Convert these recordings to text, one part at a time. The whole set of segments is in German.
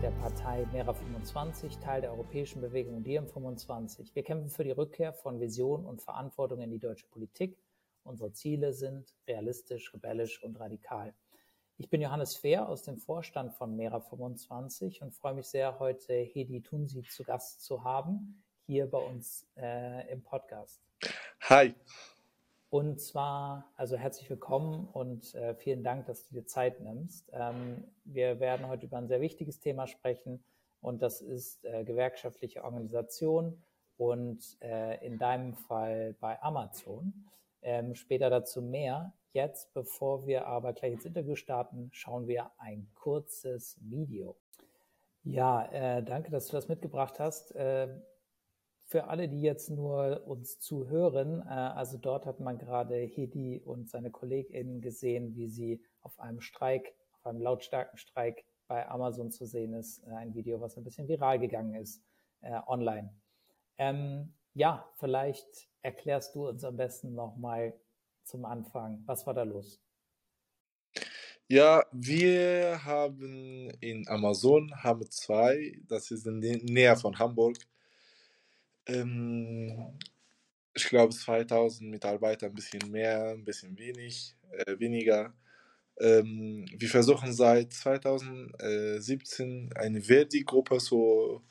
der Partei Mera25, Teil der europäischen Bewegung Diem25. Wir kämpfen für die Rückkehr von Vision und Verantwortung in die deutsche Politik. Unsere Ziele sind realistisch, rebellisch und radikal. Ich bin Johannes Fehr aus dem Vorstand von Mera25 und freue mich sehr, heute Hedi Tunsi zu Gast zu haben, hier bei uns äh, im Podcast. Hi. Und zwar, also herzlich willkommen und äh, vielen Dank, dass du dir Zeit nimmst. Ähm, wir werden heute über ein sehr wichtiges Thema sprechen und das ist äh, gewerkschaftliche Organisation und äh, in deinem Fall bei Amazon. Ähm, später dazu mehr. Jetzt, bevor wir aber gleich ins Interview starten, schauen wir ein kurzes Video. Ja, äh, danke, dass du das mitgebracht hast. Für alle, die jetzt nur uns zuhören, äh, also dort hat man gerade Hedi und seine KollegInnen gesehen, wie sie auf einem Streik, auf einem lautstarken Streik bei Amazon zu sehen ist. Äh, ein Video, was ein bisschen viral gegangen ist äh, online. Ähm, ja, vielleicht erklärst du uns am besten nochmal zum Anfang, was war da los? Ja, wir haben in Amazon haben zwei, das ist in der Nähe von Hamburg, ähm, ich glaube 2000 Mitarbeiter, ein bisschen mehr, ein bisschen wenig, äh, weniger. Ähm, wir versuchen seit 2017 eine Verdi-Gruppe zu,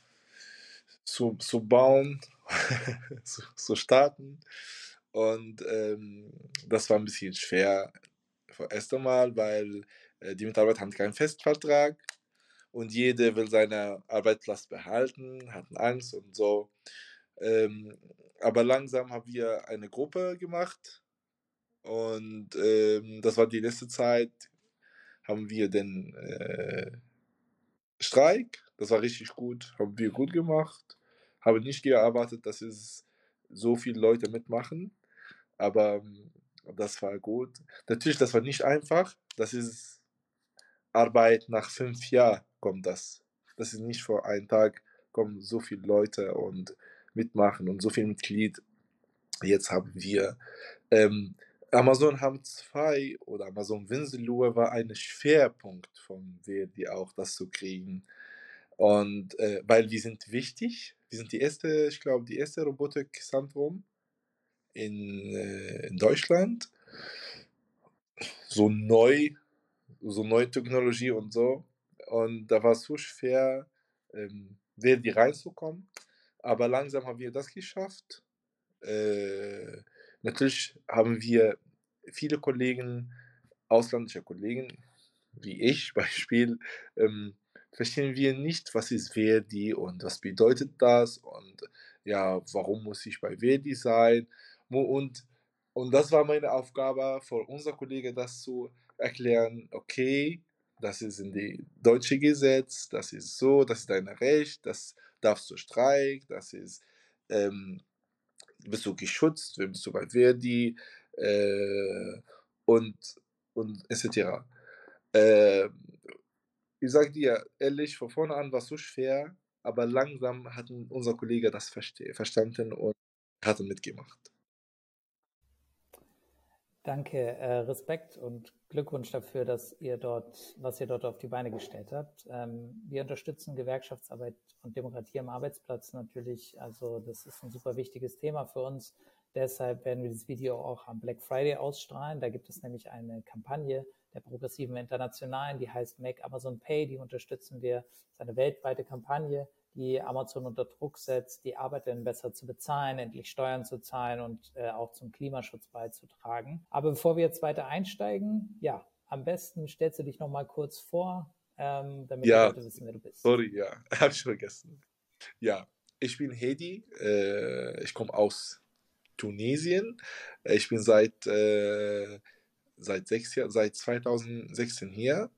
zu, zu bauen, zu, zu starten. Und ähm, das war ein bisschen schwer, erst einmal, weil äh, die Mitarbeiter haben keinen Festvertrag und jeder will seine Arbeitsplatz behalten, hatten Angst und so. Ähm, aber langsam haben wir eine Gruppe gemacht und ähm, das war die letzte Zeit, haben wir den äh, Streik, das war richtig gut, haben wir gut gemacht, habe nicht gearbeitet, dass es so viele Leute mitmachen, aber ähm, das war gut. Natürlich, das war nicht einfach, das ist Arbeit nach fünf Jahren kommt das. Das ist nicht vor einem Tag kommen so viele Leute und mitmachen und so viel Mitglied. Jetzt haben wir ähm, Amazon haben zwei oder Amazon Winselur war ein Schwerpunkt von Verdi auch, das zu kriegen. Und äh, weil wir sind wichtig, wir sind die erste, ich glaube, die erste Robotik-Zentrum in, äh, in Deutschland. So neu, so neue Technologie und so. Und da war es so schwer, ähm, Verdi reinzukommen. Aber langsam haben wir das geschafft. Äh, natürlich haben wir viele Kollegen, ausländische Kollegen, wie ich Beispiel, ähm, verstehen wir nicht, was ist Verdi und was bedeutet das und ja, warum muss ich bei Verdi sein und, und das war meine Aufgabe für unser Kollege, das zu erklären, okay, das ist in die deutsche Gesetz, das ist so, das ist dein Recht, das darfst du streiken, das ist, ähm, bist du geschützt, bist du bei Verdi äh, und, und etc. Äh, ich sag dir ehrlich, von vorne an war es so schwer, aber langsam hat unser Kollege das verstanden und hat mitgemacht. Danke, äh, Respekt und Glückwunsch dafür, dass ihr dort, was ihr dort auf die Beine gestellt habt. Ähm, wir unterstützen Gewerkschaftsarbeit und Demokratie am Arbeitsplatz natürlich. Also das ist ein super wichtiges Thema für uns. Deshalb werden wir dieses Video auch am Black Friday ausstrahlen. Da gibt es nämlich eine Kampagne der progressiven Internationalen, die heißt Make Amazon Pay. Die unterstützen wir. Das ist eine weltweite Kampagne, die Amazon unter Druck setzt, die Arbeiterinnen besser zu bezahlen, endlich Steuern zu zahlen und äh, auch zum Klimaschutz beizutragen. Aber bevor wir jetzt weiter einsteigen, ja, am besten stellst du dich noch mal kurz vor, ähm, damit ja, die Leute wissen, wer du bist. Sorry, ja, habe ich vergessen. Ja, ich bin Hedi, äh, ich komme aus Tunesien. Ich bin seit, äh, seit, sechs Jahr, seit 2016 hier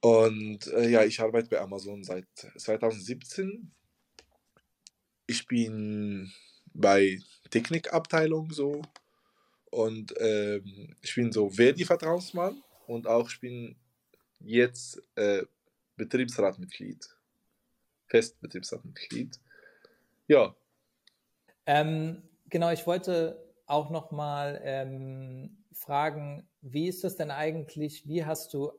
und äh, ja, ich arbeite bei Amazon seit 2017. Ich bin bei Technikabteilung so und ähm, ich bin so Verdi-Vertrauensmann und auch ich bin jetzt äh, Betriebsratmitglied, Festbetriebsratmitglied. Ja. Ähm, genau, ich wollte auch noch mal ähm, fragen, wie ist das denn eigentlich? Wie hast du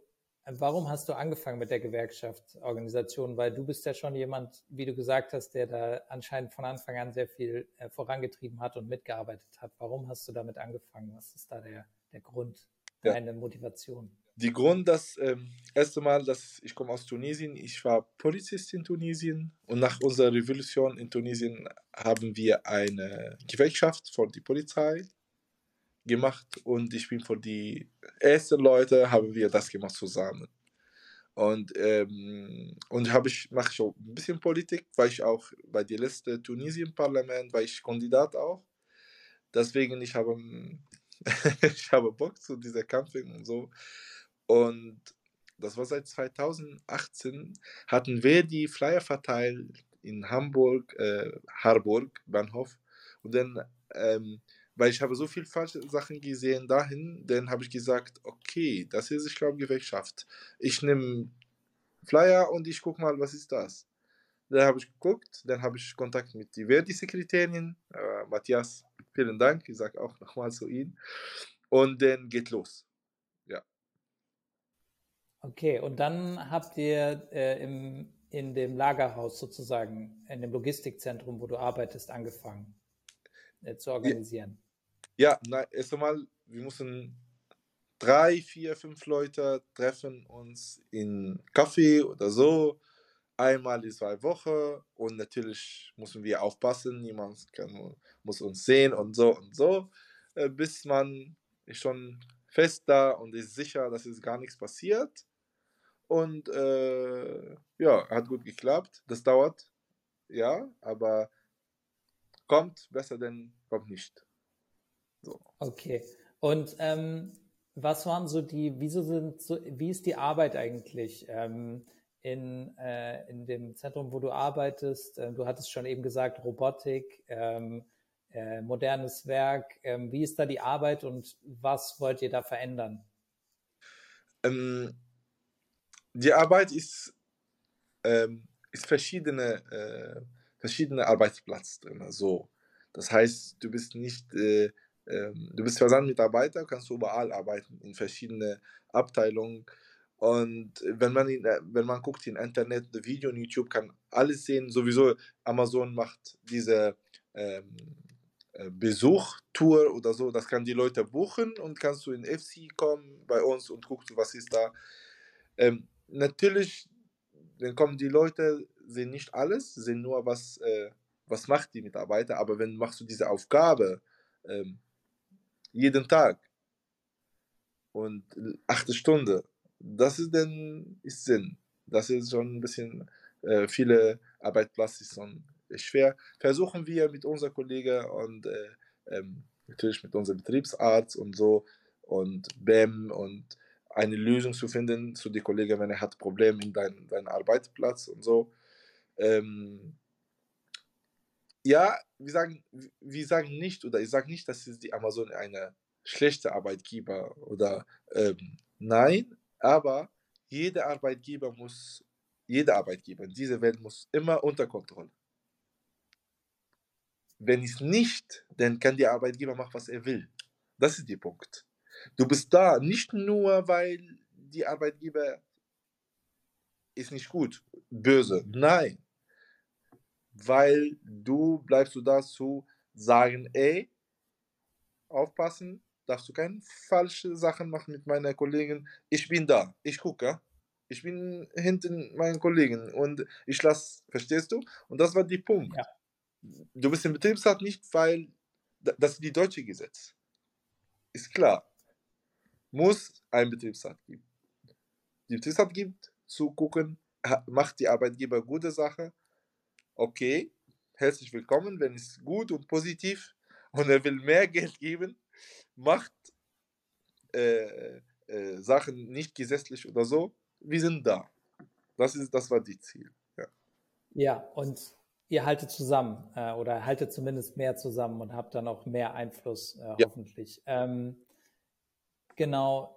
Warum hast du angefangen mit der Gewerkschaftsorganisation? Weil du bist ja schon jemand, wie du gesagt hast, der da anscheinend von Anfang an sehr viel äh, vorangetrieben hat und mitgearbeitet hat. Warum hast du damit angefangen? Was ist da der, der Grund, deine ja. Motivation? Die Grund, das ähm, erste Mal, dass ich komme aus Tunesien, ich war Polizist in Tunesien und nach unserer Revolution in Tunesien haben wir eine Gewerkschaft für die Polizei gemacht und ich bin für die ersten Leute haben wir das gemacht zusammen. Und, ähm, und habe ich, mache ich auch ein bisschen Politik, weil ich auch bei der letzten Tunesien-Parlament, war ich Kandidat auch. Deswegen, ich habe, ich habe Bock zu dieser Camping und so. Und das war seit 2018, hatten wir die Flyer verteilt in Hamburg, äh, Harburg, Bahnhof. Und dann ähm, weil ich habe so viele falsche Sachen gesehen dahin, dann habe ich gesagt, okay, das ist, ich glaube, Gewerkschaft. Ich nehme Flyer und ich gucke mal, was ist das. Dann habe ich geguckt, dann habe ich Kontakt mit die Verdi-Sekretärin, äh, Matthias, vielen Dank, ich sage auch nochmal zu Ihnen. Und dann geht los. Ja. Okay, und dann habt ihr äh, im, in dem Lagerhaus sozusagen, in dem Logistikzentrum, wo du arbeitest, angefangen äh, zu organisieren. Ja, na, erst einmal, wir müssen drei, vier, fünf Leute treffen uns in Kaffee oder so, einmal die zwei Wochen und natürlich müssen wir aufpassen, niemand kann, muss uns sehen und so und so, äh, bis man ist schon fest da und ist sicher, dass es gar nichts passiert. Und äh, ja, hat gut geklappt. Das dauert, ja, aber kommt besser denn kommt nicht. So. Okay. Und ähm, was waren so die, wieso sind so, wie ist die Arbeit eigentlich ähm, in, äh, in dem Zentrum, wo du arbeitest? Äh, du hattest schon eben gesagt, Robotik, ähm, äh, modernes Werk. Ähm, wie ist da die Arbeit und was wollt ihr da verändern? Ähm, die Arbeit ist, ähm, ist verschiedene, äh, verschiedene Arbeitsplätze drin. So. Das heißt, du bist nicht äh, ähm, du bist Versandmitarbeiter, kannst du überall arbeiten, in verschiedene Abteilungen. Und wenn man, in, äh, wenn man guckt im Internet, Video und YouTube, kann alles sehen. Sowieso Amazon macht diese ähm, äh, Besuchtour oder so. Das kann die Leute buchen und kannst du in FC kommen bei uns und guckst, was ist da. Ähm, natürlich, dann kommen die Leute, sehen nicht alles, sehen nur, was, äh, was macht die Mitarbeiter. Aber wenn machst du diese Aufgabe, ähm, jeden Tag und acht Stunden, das ist dann ist Sinn. Das ist schon ein bisschen, äh, viele Arbeitsplätze schon schwer. Versuchen wir mit unserem Kollegen und äh, ähm, natürlich mit unserem Betriebsarzt und so und BEM und eine Lösung zu finden zu den Kollegen, wenn er hat Probleme in deinem dein Arbeitsplatz und so. Ähm, ja, wir sagen, wir sagen nicht, oder ich sage nicht, dass die Amazon eine schlechte Arbeitgeber oder ähm, nein, aber jeder Arbeitgeber muss, jeder Arbeitgeber in dieser Welt muss immer unter Kontrolle. Wenn es nicht, dann kann der Arbeitgeber machen, was er will. Das ist der Punkt. Du bist da nicht nur, weil die Arbeitgeber ist nicht gut, böse. Nein, weil du bleibst du da zu sagen, ey, aufpassen, darfst du keine falschen Sachen machen mit meiner Kollegin. Ich bin da, ich gucke, ich bin hinten meinen Kollegen und ich lasse, verstehst du? Und das war die Punkt. Ja. Du bist im Betriebsrat nicht, weil das ist die deutsche Gesetz. Ist klar. Muss ein Betriebsrat geben. Die Betriebsrat gibt zu gucken, macht die Arbeitgeber gute Sache, okay, herzlich willkommen, wenn es gut und positiv und er will mehr Geld geben, macht äh, äh, Sachen nicht gesetzlich oder so, wir sind da. Das, ist, das war die Ziel. Ja, ja und ihr haltet zusammen äh, oder haltet zumindest mehr zusammen und habt dann auch mehr Einfluss, äh, hoffentlich. Ja. Ähm, genau,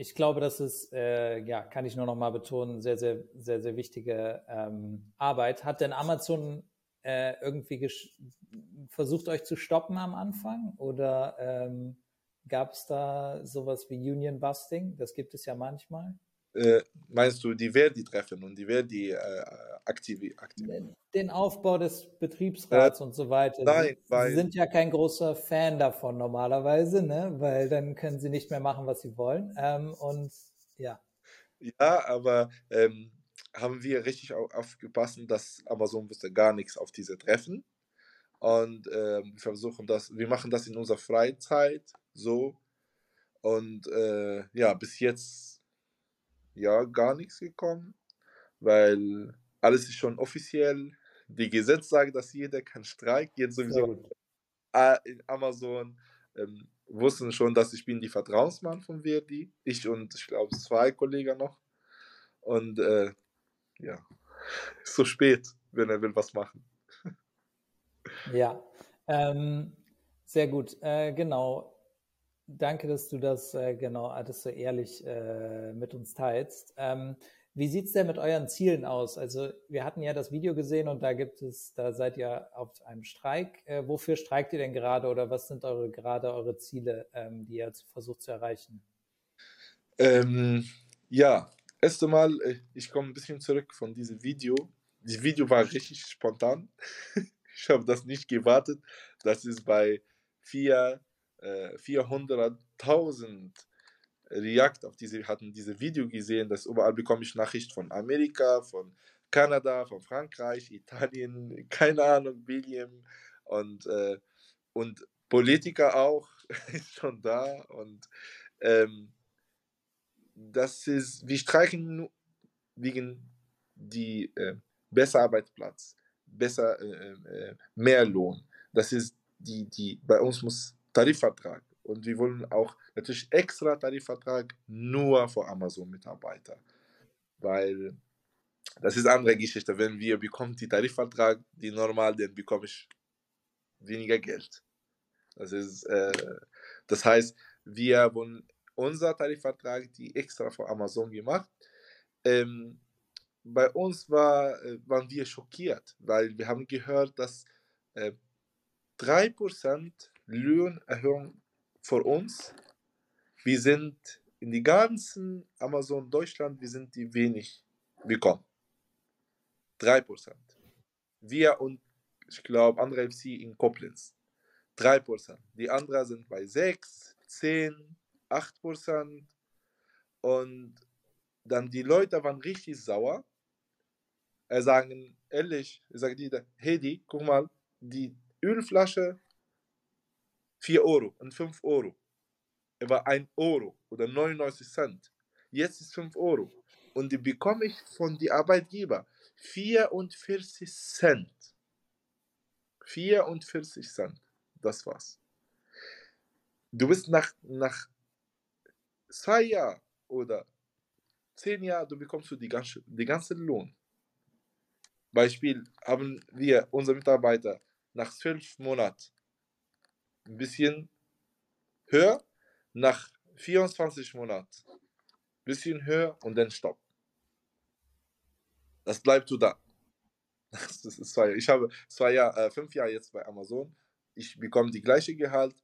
ich glaube, das ist, äh, ja, kann ich nur noch mal betonen, sehr, sehr, sehr, sehr wichtige ähm, Arbeit. Hat denn Amazon äh, irgendwie versucht, euch zu stoppen am Anfang? Oder ähm, gab es da sowas wie Union Busting? Das gibt es ja manchmal. Äh, meinst du die Verdi-Treffen und die Verdi äh, aktiv, aktiv? Den Aufbau des Betriebsrats äh, und so weiter. Nein, Sie, weil, Sie sind ja kein großer Fan davon normalerweise, ne? weil dann können Sie nicht mehr machen, was Sie wollen. Ähm, und ja. Ja, aber ähm, haben wir richtig aufgepasst, dass Amazon wusste gar nichts auf diese Treffen. Und äh, wir versuchen das, wir machen das in unserer Freizeit so. Und äh, ja, bis jetzt ja gar nichts gekommen, weil alles ist schon offiziell. Die Gesetz sagt, dass jeder kann streiken. Jetzt sowieso in Amazon ähm, wussten schon, dass ich bin die Vertrauensmann von Verdi. Ich und ich glaube zwei Kollegen noch. Und äh, ja, ist so spät, wenn er will was machen. Ja, ähm, sehr gut. Äh, genau. Danke, dass du das äh, genau das so ehrlich äh, mit uns teilst. Ähm, wie sieht es denn mit euren Zielen aus? Also wir hatten ja das Video gesehen und da gibt es, da seid ihr auf einem Streik. Äh, wofür streikt ihr denn gerade oder was sind eure gerade eure Ziele, ähm, die ihr versucht zu erreichen? Ähm, ja, erst einmal, äh, ich komme ein bisschen zurück von diesem Video. Das Video war richtig spontan. ich habe das nicht gewartet. Das ist bei vier, äh, 400.000 React auf diese, hatten diese Video gesehen, dass überall bekomme ich Nachricht von Amerika, von Kanada, von Frankreich, Italien, keine Ahnung, Belgien und, äh, und Politiker auch ist schon da und ähm, das ist, wir streichen wegen die äh, besser Arbeitsplatz, besser, äh, äh, mehr Lohn. Das ist die, die, bei uns muss Tarifvertrag und wir wollen auch natürlich extra Tarifvertrag nur für Amazon-Mitarbeiter, weil das ist eine andere Geschichte. Wenn wir bekommen die Tarifvertrag, die normal, dann bekomme ich weniger Geld. Das ist, äh, das heißt, wir wollen unser Tarifvertrag, die extra für Amazon gemacht. Ähm, bei uns war, äh, waren wir schockiert, weil wir haben gehört, dass äh, 3% Lohnerhöhung für uns, wir sind in die ganzen Amazon Deutschland, wir sind die wenig bekommen. 3%. Wir und ich glaube andere FC in Koblenz. 3%. Die anderen sind bei 6, 10, 8%. Und dann die Leute waren richtig sauer. Er sagen, ehrlich, ich sage dir, Hedi, guck mal, die Ölflasche 4 Euro und 5 Euro. Er war 1 Euro oder 99 Cent. Jetzt ist 5 Euro. Und die bekomme ich von den Arbeitgeber 44 Cent. 44 Cent. Das war's. Du bist nach, nach zwei Jahren oder zehn Jahren, du bekommst du die ganze, die ganze Lohn. Beispiel haben wir unsere Mitarbeiter nach zwölf Monaten ein bisschen höher, nach 24 Monaten bisschen höher und dann Stopp. Das bleibt so da. Das ist zwei, ich habe zwei Jahre, äh, fünf Jahre jetzt bei Amazon. Ich bekomme die gleiche Gehalt.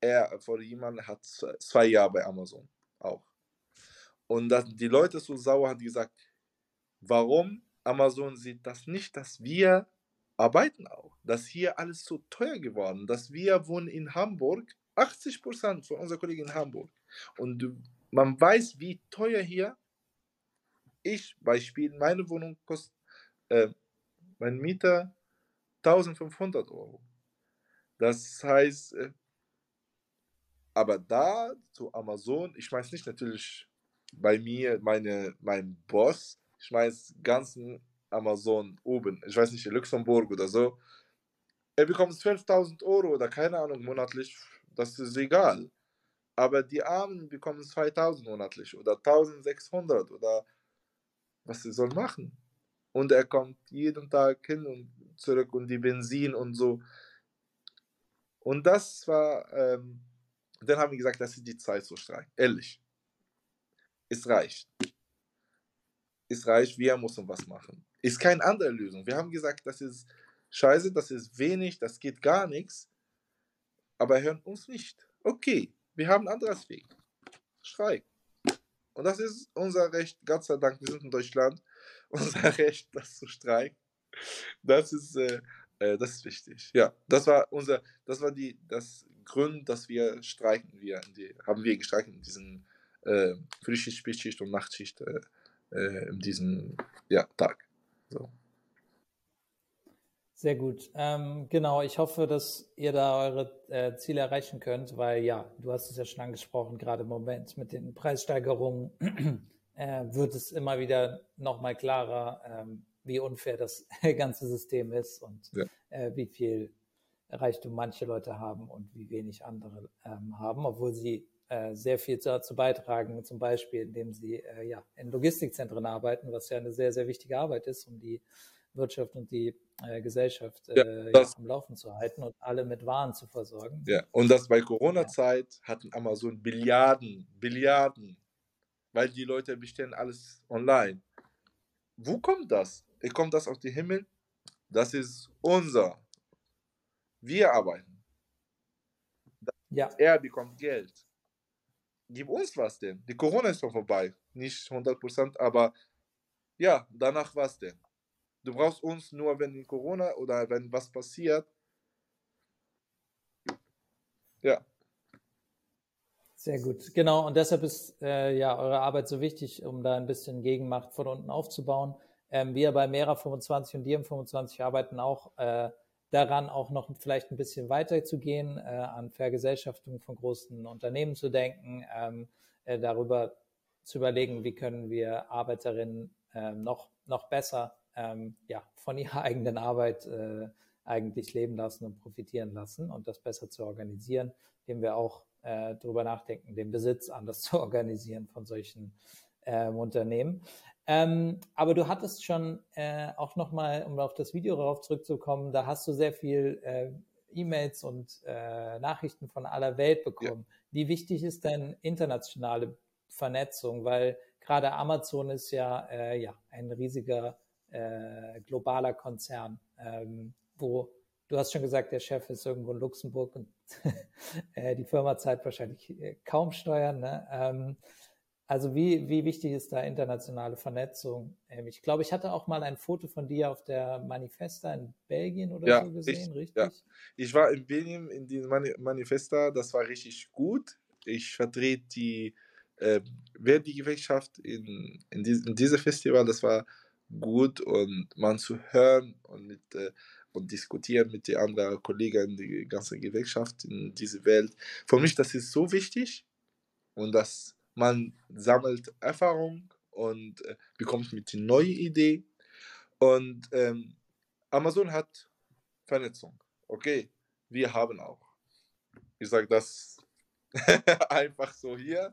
Er vor jemand hat zwei Jahre bei Amazon auch. Und dass die Leute so sauer haben gesagt, warum Amazon sieht das nicht, dass wir arbeiten auch, dass hier alles so teuer geworden, dass wir wohnen in Hamburg, 80 Prozent von unseren Kollegen in Hamburg. Und man weiß, wie teuer hier ich, Beispiel, meine Wohnung kostet, äh, mein Mieter 1500 Euro. Das heißt, äh, aber da zu Amazon, ich weiß nicht natürlich bei mir, meine, mein Boss, ich weiß ganzen Amazon oben, ich weiß nicht, in Luxemburg oder so, er bekommt 12.000 Euro oder keine Ahnung monatlich, das ist egal. Aber die Armen bekommen 2000 monatlich oder 1600 oder was sie soll machen. Und er kommt jeden Tag hin und zurück und die Benzin und so. Und das war ähm, dann haben wir gesagt, das ist die Zeit zu streiken. Ehrlich. Es reicht. Es reicht, wir müssen was machen. Ist keine andere Lösung. Wir haben gesagt, das ist scheiße, das ist wenig, das geht gar nichts. Aber hören uns nicht. Okay, wir haben ein anderes Weg. Streik. Und das ist unser Recht, Gott sei Dank, wir sind in Deutschland, unser Recht, das zu streiken. Das ist, äh, äh, das ist wichtig. Ja, das war unser, das war die, das Grund, dass wir streiken, wir die, haben wir gestreikt in diesen äh, Frühschicht, Spätschicht und Nachtschicht äh, äh, in diesem ja, Tag. So. Sehr gut. Ähm, genau, ich hoffe, dass ihr da eure äh, Ziele erreichen könnt, weil ja, du hast es ja schon angesprochen, gerade im Moment mit den Preissteigerungen äh, wird es immer wieder nochmal klarer, ähm, wie unfair das ganze System ist und ja. äh, wie viel Reichtum manche Leute haben und wie wenig andere ähm, haben, obwohl sie äh, sehr viel dazu beitragen, zum Beispiel indem sie äh, ja, in Logistikzentren arbeiten, was ja eine sehr, sehr wichtige Arbeit ist, um die Wirtschaft und die äh, Gesellschaft ja, äh, das, am Laufen zu halten und alle mit Waren zu versorgen. Ja, und das bei Corona-Zeit ja. hatten Amazon Billiarden, Billiarden, weil die Leute bestellen alles online. Wo kommt das? Kommt das aus dem Himmel? Das ist unser. Wir arbeiten. Ja. Er bekommt Geld. Gib uns was denn? Die Corona ist schon vorbei. Nicht 100%, aber ja, danach was denn? Du brauchst uns nur, wenn Corona oder wenn was passiert. Ja. Sehr gut. Genau, und deshalb ist äh, ja eure Arbeit so wichtig, um da ein bisschen Gegenmacht von unten aufzubauen. Ähm, wir bei Mera 25 und Diem 25 arbeiten auch äh, daran, auch noch vielleicht ein bisschen weiter zu gehen, äh, an Vergesellschaftung von großen Unternehmen zu denken, ähm, äh, darüber zu überlegen, wie können wir Arbeiterinnen ähm, noch, noch besser ähm, ja, von ihrer eigenen Arbeit äh, eigentlich leben lassen und profitieren lassen und das besser zu organisieren, indem wir auch äh, darüber nachdenken, den Besitz anders zu organisieren von solchen ähm, Unternehmen. Ähm, aber du hattest schon äh, auch nochmal, um auf das Video darauf zurückzukommen, da hast du sehr viel äh, E-Mails und äh, Nachrichten von aller Welt bekommen. Ja. Wie wichtig ist denn internationale Vernetzung? Weil gerade Amazon ist ja, äh, ja ein riesiger äh, globaler Konzern, ähm, wo du hast schon gesagt, der Chef ist irgendwo in Luxemburg und äh, die Firma zahlt wahrscheinlich äh, kaum Steuern. Ne? Ähm, also wie, wie wichtig ist da internationale Vernetzung? Ich glaube, ich hatte auch mal ein Foto von dir auf der Manifesta in Belgien oder ja, so gesehen, richtig? Ja. Ich war in Belgien in diesem Manifesta, das war richtig gut. Ich vertrete die äh, Verdi-Gewerkschaft in, in, dies, in diesem Festival, das war gut und man zu hören und mit äh, und diskutieren mit den anderen Kollegen, die ganze Gewerkschaft in dieser Welt. Für mich, das ist so wichtig und dass man sammelt Erfahrung und äh, bekommt mit neue Idee. Und ähm, Amazon hat Vernetzung. Okay, wir haben auch. Ich sage das einfach so hier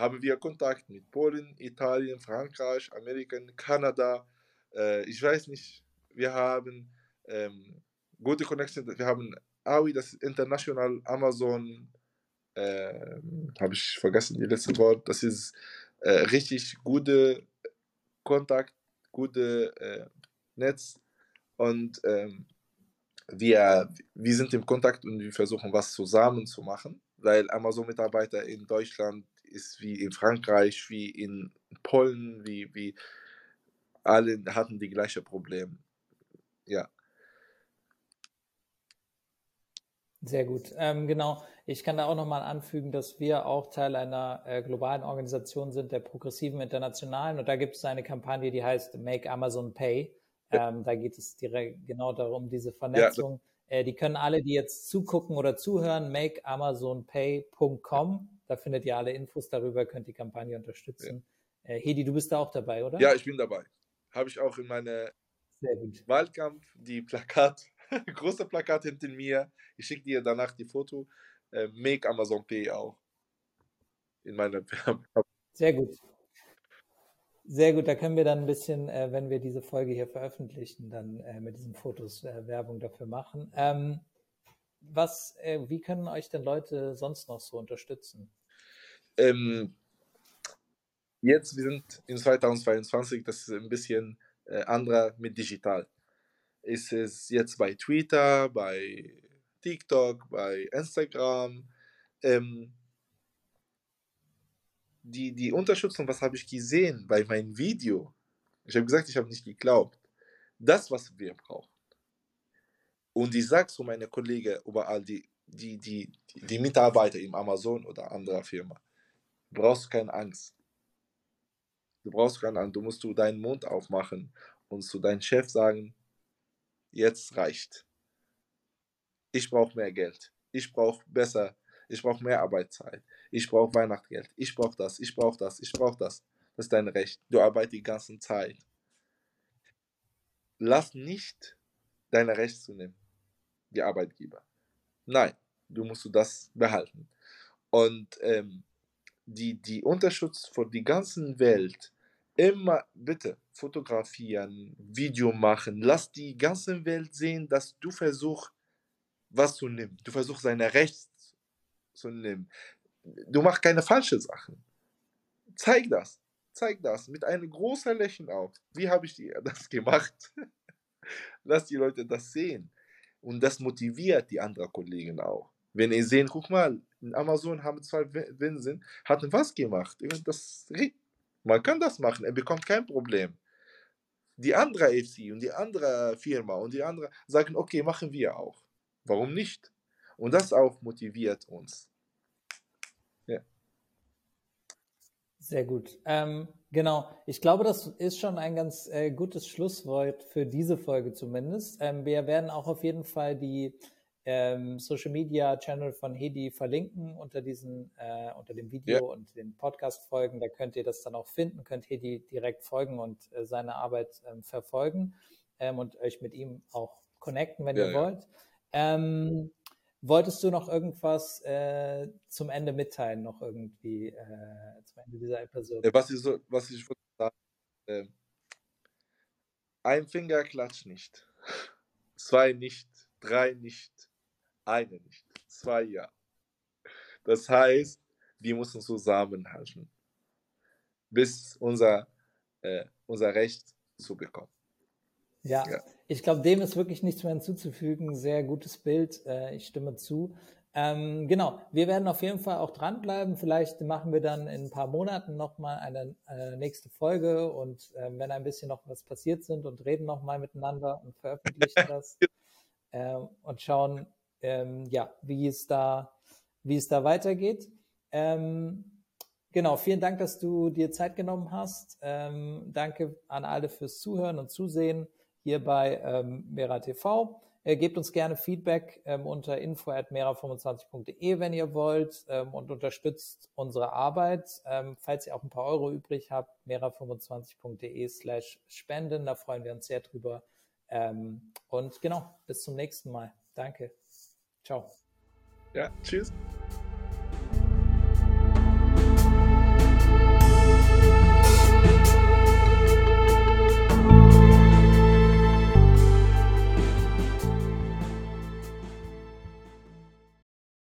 haben wir Kontakt mit Polen, Italien, Frankreich, Amerika, Kanada. Äh, ich weiß nicht, wir haben ähm, gute Connection. Wir haben AWI, das ist International Amazon, äh, habe ich vergessen die letzte Wort. Das ist äh, richtig gute Kontakt, gute äh, Netz und ähm, wir, wir sind im Kontakt und wir versuchen was zusammen zu machen, weil Amazon-Mitarbeiter in Deutschland ist wie in Frankreich, wie in Polen, wie, wie alle hatten die gleiche Problem. Ja. Sehr gut. Ähm, genau. Ich kann da auch nochmal anfügen, dass wir auch Teil einer äh, globalen Organisation sind, der Progressiven Internationalen. Und da gibt es eine Kampagne, die heißt Make Amazon Pay. Ähm, da geht es direkt genau darum, diese Vernetzung. Ja. Äh, die können alle, die jetzt zugucken oder zuhören, makeamazonpay.com da findet ihr alle Infos darüber, könnt die Kampagne unterstützen. Ja. Äh, Hedi, du bist da auch dabei, oder? Ja, ich bin dabei. Habe ich auch in meine Wahlkampf die Plakat, große Plakat hinter mir. Ich schicke dir danach die Foto. Äh, Make Amazon Pay auch. In meiner Sehr gut. Sehr gut, da können wir dann ein bisschen, äh, wenn wir diese Folge hier veröffentlichen, dann äh, mit diesen Fotos äh, Werbung dafür machen. Ähm, was, äh, wie können euch denn Leute sonst noch so unterstützen? Ähm, jetzt, wir sind in 2022, das ist ein bisschen äh, anderer mit digital. Ist es jetzt bei Twitter, bei TikTok, bei Instagram. Ähm, die, die Unterstützung, was habe ich gesehen bei meinem Video? Ich habe gesagt, ich habe nicht geglaubt. Das, was wir brauchen. Und ich sage zu meinen Kollegen überall, die, die, die, die Mitarbeiter im Amazon oder anderer Firma, du brauchst keine Angst. Du brauchst keine Angst. Du musst du deinen Mund aufmachen und zu deinem Chef sagen, jetzt reicht. Ich brauche mehr Geld. Ich brauche besser, ich brauche mehr Arbeitszeit. Ich brauche Weihnachtsgeld. Ich brauche das, ich brauche das, ich brauche das. Das ist dein Recht. Du arbeitest die ganze Zeit. Lass nicht deine Rechte zu nehmen, die Arbeitgeber. Nein, du musst das behalten. Und ähm, die, die Unterschutz für die ganze Welt immer bitte fotografieren, Video machen, lass die ganze Welt sehen, dass du versuchst, was zu nehmen. Du versuchst seine Rechte zu nehmen. Du machst keine falschen Sachen. Zeig das. Zeig das mit einem großen Lächeln auf. Wie habe ich das gemacht? Lass die Leute das sehen. Und das motiviert die anderen Kollegen auch. Wenn ihr sehen, guck mal, in Amazon haben zwei Winsen, hatten was gemacht. Das, man kann das machen, er bekommt kein Problem. Die andere FC und die andere Firma und die andere sagen, okay, machen wir auch. Warum nicht? Und das auch motiviert uns. Ja. Sehr gut. Ähm, genau. Ich glaube, das ist schon ein ganz äh, gutes Schlusswort für diese Folge zumindest. Ähm, wir werden auch auf jeden Fall die ähm, Social Media Channel von Hedi verlinken unter diesen, äh, unter dem Video ja. und den Podcast Folgen. Da könnt ihr das dann auch finden, könnt Hedi direkt folgen und äh, seine Arbeit ähm, verfolgen ähm, und euch mit ihm auch connecten, wenn ja, ihr wollt. Ähm, wolltest du noch irgendwas äh, zum Ende mitteilen, noch irgendwie äh, zum Ende dieser Episode? Was ich, so, was ich sagen, äh, ein Finger klatscht nicht, zwei nicht, drei nicht, eine nicht, zwei ja. Das heißt, wir müssen zusammenhalten, bis unser, äh, unser Recht zu bekommen. Ja, ja. ich glaube, dem ist wirklich nichts mehr hinzuzufügen. Sehr gutes Bild. Äh, ich stimme zu. Ähm, genau, wir werden auf jeden Fall auch dranbleiben. Vielleicht machen wir dann in ein paar Monaten nochmal eine äh, nächste Folge und äh, wenn ein bisschen noch was passiert sind und reden nochmal miteinander und veröffentlichen das äh, und schauen, ähm, ja, wie es da, wie es da weitergeht. Ähm, genau, vielen Dank, dass du dir Zeit genommen hast. Ähm, danke an alle fürs Zuhören und Zusehen hier bei ähm, Mera TV. Äh, gebt uns gerne Feedback ähm, unter info.mera25.de, wenn ihr wollt, ähm, und unterstützt unsere Arbeit. Ähm, falls ihr auch ein paar Euro übrig habt, mera25.de slash spenden, da freuen wir uns sehr drüber. Ähm, und genau, bis zum nächsten Mal. Danke. Ciao. Ja, tschüss.